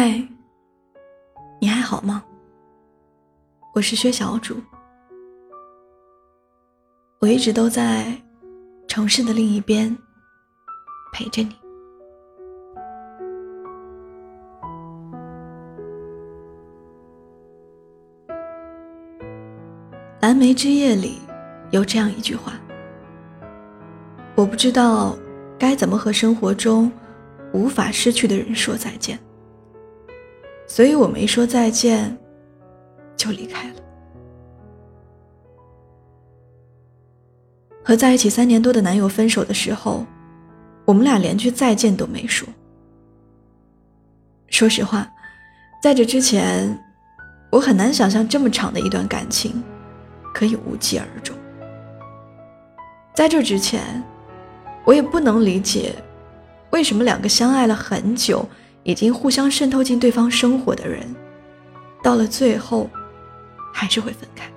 嗨，你还好吗？我是薛小主，我一直都在城市的另一边陪着你。蓝莓之夜里有这样一句话：我不知道该怎么和生活中无法失去的人说再见。所以我没说再见，就离开了。和在一起三年多的男友分手的时候，我们俩连句再见都没说。说实话，在这之前，我很难想象这么长的一段感情可以无疾而终。在这之前，我也不能理解，为什么两个相爱了很久。已经互相渗透进对方生活的人，到了最后，还是会分开。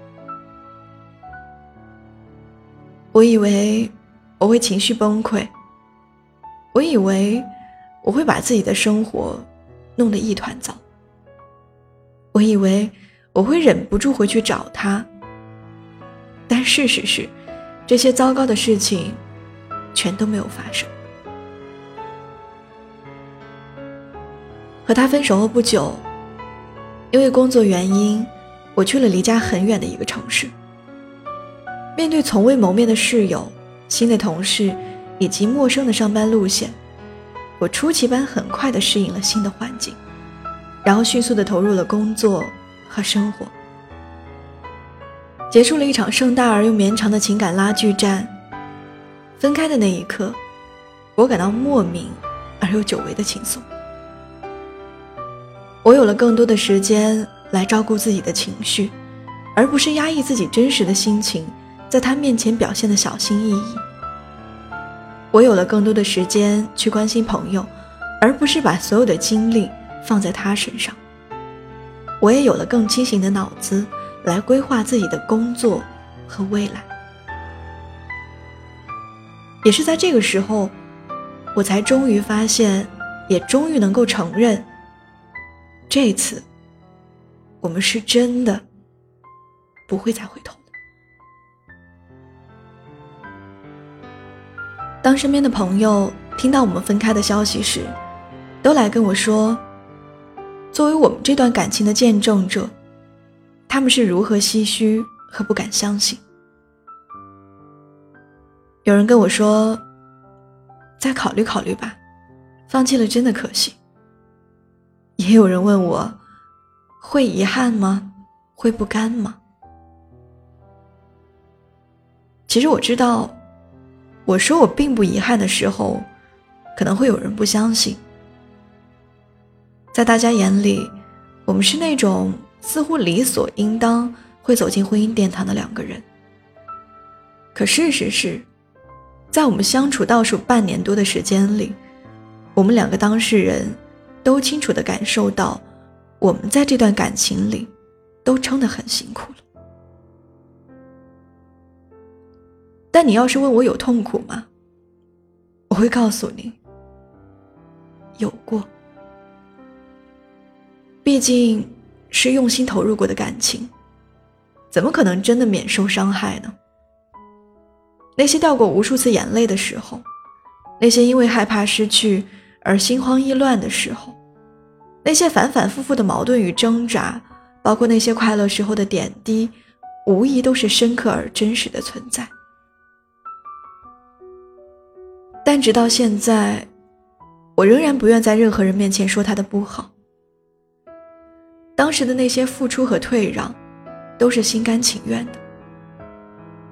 我以为我会情绪崩溃，我以为我会把自己的生活弄得一团糟，我以为我会忍不住回去找他。但事实是，这些糟糕的事情全都没有发生。和他分手后不久，因为工作原因，我去了离家很远的一个城市。面对从未谋面的室友、新的同事以及陌生的上班路线，我出奇般很快地适应了新的环境，然后迅速地投入了工作和生活，结束了一场盛大而又绵长的情感拉锯战。分开的那一刻，我感到莫名而又久违的轻松。我有了更多的时间来照顾自己的情绪，而不是压抑自己真实的心情，在他面前表现的小心翼翼。我有了更多的时间去关心朋友，而不是把所有的精力放在他身上。我也有了更清醒的脑子来规划自己的工作和未来。也是在这个时候，我才终于发现，也终于能够承认。这次，我们是真的不会再回头的。当身边的朋友听到我们分开的消息时，都来跟我说，作为我们这段感情的见证者，他们是如何唏嘘和不敢相信。有人跟我说，再考虑考虑吧，放弃了真的可惜。也有人问我，会遗憾吗？会不甘吗？其实我知道，我说我并不遗憾的时候，可能会有人不相信。在大家眼里，我们是那种似乎理所应当会走进婚姻殿堂的两个人。可事实是，在我们相处倒数半年多的时间里，我们两个当事人。都清楚的感受到，我们在这段感情里，都撑得很辛苦了。但你要是问我有痛苦吗？我会告诉你，有过。毕竟是用心投入过的感情，怎么可能真的免受伤害呢？那些掉过无数次眼泪的时候，那些因为害怕失去。而心慌意乱的时候，那些反反复复的矛盾与挣扎，包括那些快乐时候的点滴，无疑都是深刻而真实的存在。但直到现在，我仍然不愿在任何人面前说他的不好。当时的那些付出和退让，都是心甘情愿的。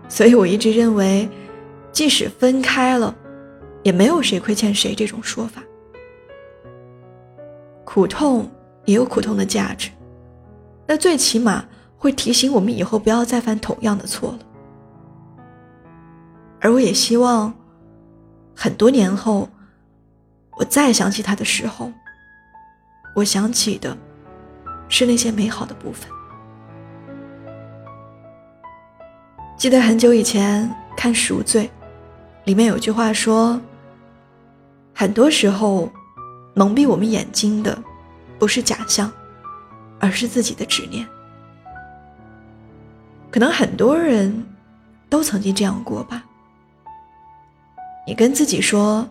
所以我一直认为，即使分开了，也没有谁亏欠谁这种说法。苦痛也有苦痛的价值，那最起码会提醒我们以后不要再犯同样的错了。而我也希望，很多年后，我再想起他的时候，我想起的是那些美好的部分。记得很久以前看《赎罪》，里面有句话说：“很多时候。”蒙蔽我们眼睛的，不是假象，而是自己的执念。可能很多人都曾经这样过吧。你跟自己说，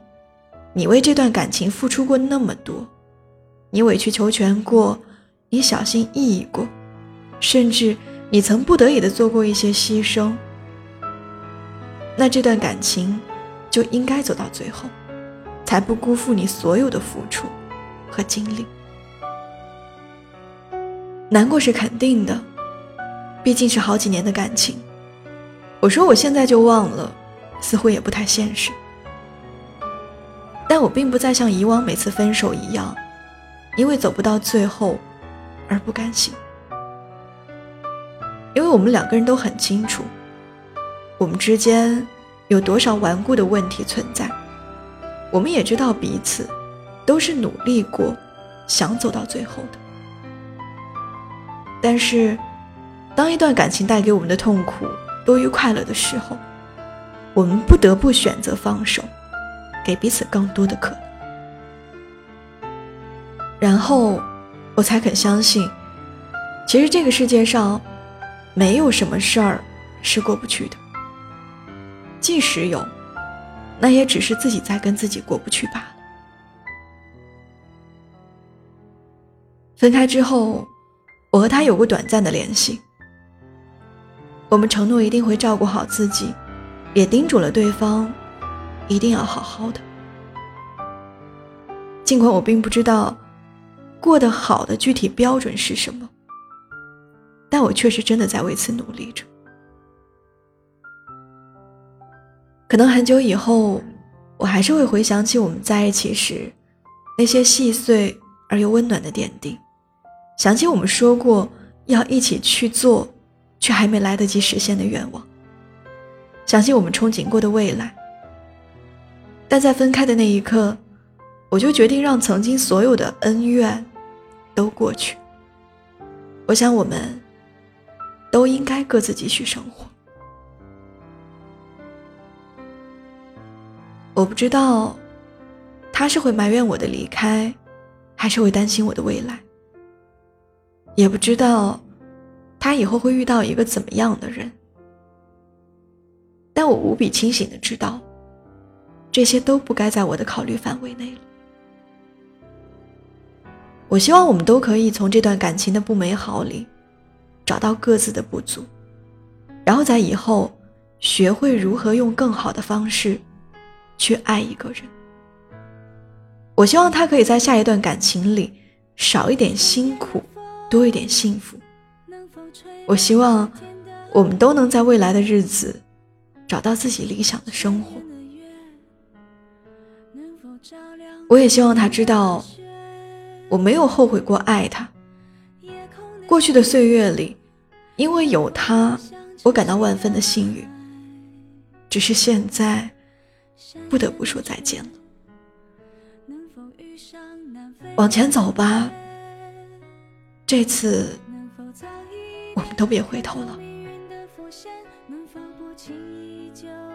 你为这段感情付出过那么多，你委曲求全过，你小心翼翼过，甚至你曾不得已的做过一些牺牲。那这段感情就应该走到最后，才不辜负你所有的付出和精力。难过是肯定的。毕竟是好几年的感情，我说我现在就忘了，似乎也不太现实。但我并不再像以往每次分手一样，因为走不到最后而不甘心。因为我们两个人都很清楚，我们之间有多少顽固的问题存在，我们也知道彼此都是努力过，想走到最后的，但是。当一段感情带给我们的痛苦多于快乐的时候，我们不得不选择放手，给彼此更多的可能。然后，我才肯相信，其实这个世界上没有什么事儿是过不去的。即使有，那也只是自己在跟自己过不去罢了。分开之后，我和他有过短暂的联系。我们承诺一定会照顾好自己，也叮嘱了对方，一定要好好的。尽管我并不知道过得好的具体标准是什么，但我确实真的在为此努力着。可能很久以后，我还是会回想起我们在一起时那些细碎而又温暖的点滴，想起我们说过要一起去做。却还没来得及实现的愿望，想起我们憧憬过的未来，但在分开的那一刻，我就决定让曾经所有的恩怨都过去。我想，我们都应该各自继续生活。我不知道他是会埋怨我的离开，还是会担心我的未来，也不知道。他以后会遇到一个怎么样的人？但我无比清醒的知道，这些都不该在我的考虑范围内了。我希望我们都可以从这段感情的不美好里，找到各自的不足，然后在以后学会如何用更好的方式去爱一个人。我希望他可以在下一段感情里少一点辛苦，多一点幸福。我希望我们都能在未来的日子找到自己理想的生活。我也希望他知道，我没有后悔过爱他。过去的岁月里，因为有他，我感到万分的幸运。只是现在，不得不说再见了。往前走吧，这次。我们都别回头了，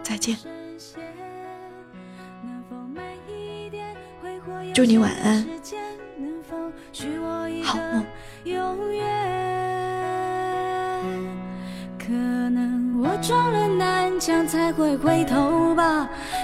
再见。祝你晚安，好梦。可能我撞了南墙才会回头吧，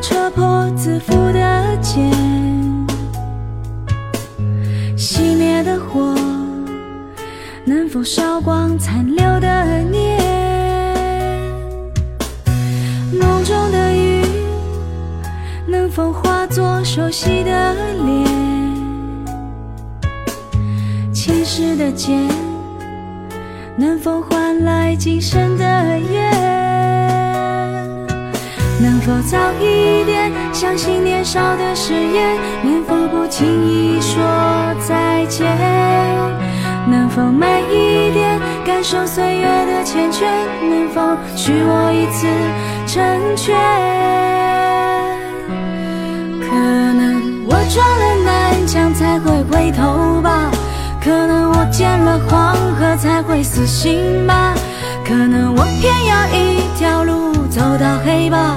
戳破自负的茧，熄灭的火能否烧光残留的念？梦中的雨能否化作熟悉的脸？前世的劫能否换来今生的缘？能否早一点相信年少的誓言？能否不轻易说再见？能否慢一点感受岁月的缱绻？能否许我一次成全？可能我撞了南墙才会回头吧，可能我见了黄河才会死心吧，可能我偏要一条路走到黑吧。